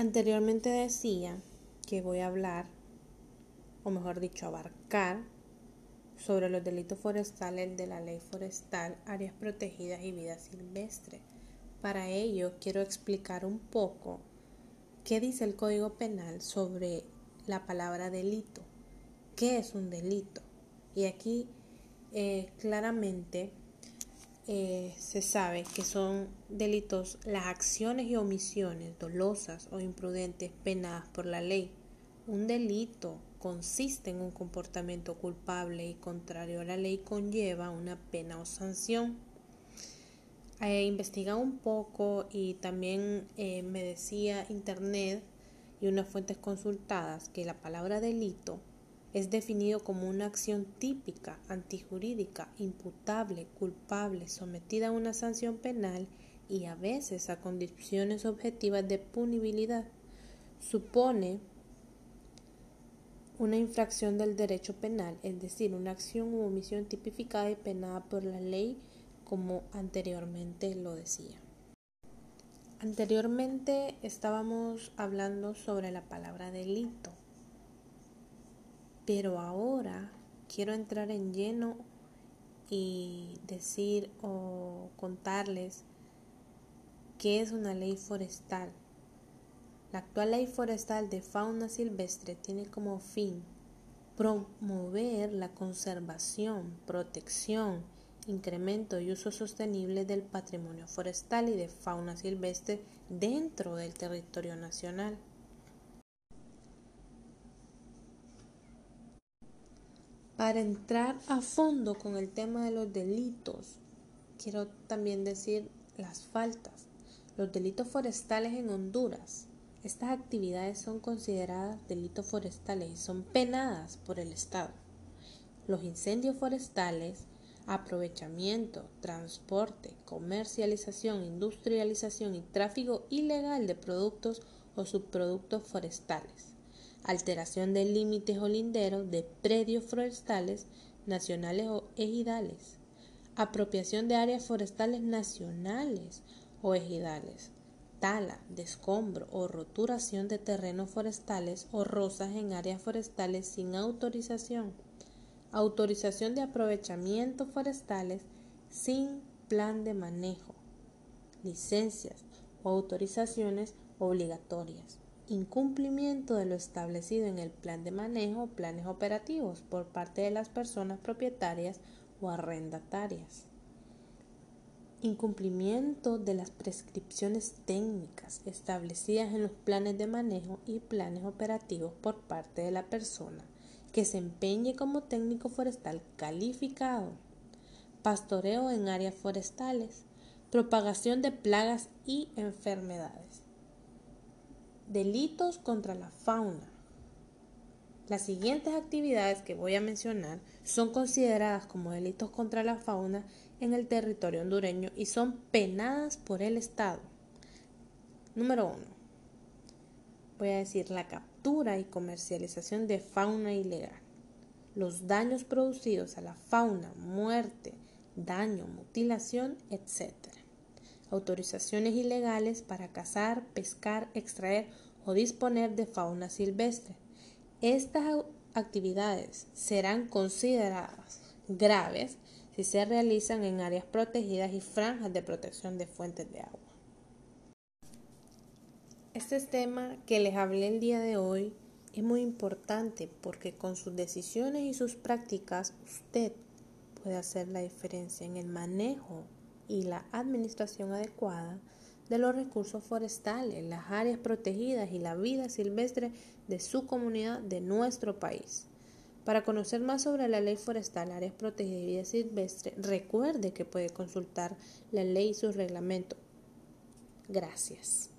Anteriormente decía que voy a hablar, o mejor dicho, abarcar sobre los delitos forestales de la ley forestal, áreas protegidas y vida silvestre. Para ello quiero explicar un poco qué dice el Código Penal sobre la palabra delito. ¿Qué es un delito? Y aquí eh, claramente eh, se sabe que son delitos las acciones y omisiones dolosas o imprudentes penadas por la ley. Un delito consiste en un comportamiento culpable y contrario a la ley conlleva una pena o sanción. He investigado un poco y también eh, me decía internet y unas fuentes consultadas que la palabra delito es definido como una acción típica, antijurídica, imputable, culpable, sometida a una sanción penal y a veces a condiciones objetivas de punibilidad. Supone una infracción del derecho penal, es decir, una acción u omisión tipificada y penada por la ley, como anteriormente lo decía. Anteriormente estábamos hablando sobre la palabra delito. Pero ahora quiero entrar en lleno y decir o contarles qué es una ley forestal. La actual ley forestal de fauna silvestre tiene como fin promover la conservación, protección, incremento y uso sostenible del patrimonio forestal y de fauna silvestre dentro del territorio nacional. Para entrar a fondo con el tema de los delitos, quiero también decir las faltas. Los delitos forestales en Honduras. Estas actividades son consideradas delitos forestales y son penadas por el Estado. Los incendios forestales, aprovechamiento, transporte, comercialización, industrialización y tráfico ilegal de productos o subproductos forestales alteración de límites o linderos de predios forestales nacionales o ejidales, apropiación de áreas forestales nacionales o ejidales, tala, descombro o roturación de terrenos forestales o rosas en áreas forestales sin autorización, autorización de aprovechamientos forestales sin plan de manejo, licencias o autorizaciones obligatorias incumplimiento de lo establecido en el plan de manejo o planes operativos por parte de las personas propietarias o arrendatarias. Incumplimiento de las prescripciones técnicas establecidas en los planes de manejo y planes operativos por parte de la persona que se empeñe como técnico forestal calificado. Pastoreo en áreas forestales. Propagación de plagas y enfermedades Delitos contra la fauna. Las siguientes actividades que voy a mencionar son consideradas como delitos contra la fauna en el territorio hondureño y son penadas por el Estado. Número 1. Voy a decir la captura y comercialización de fauna ilegal. Los daños producidos a la fauna, muerte, daño, mutilación, etc autorizaciones ilegales para cazar, pescar, extraer o disponer de fauna silvestre. Estas actividades serán consideradas graves si se realizan en áreas protegidas y franjas de protección de fuentes de agua. Este tema que les hablé el día de hoy es muy importante porque con sus decisiones y sus prácticas usted puede hacer la diferencia en el manejo y la administración adecuada de los recursos forestales, las áreas protegidas y la vida silvestre de su comunidad de nuestro país. Para conocer más sobre la ley forestal, áreas protegidas y vida silvestre, recuerde que puede consultar la ley y su reglamento. Gracias.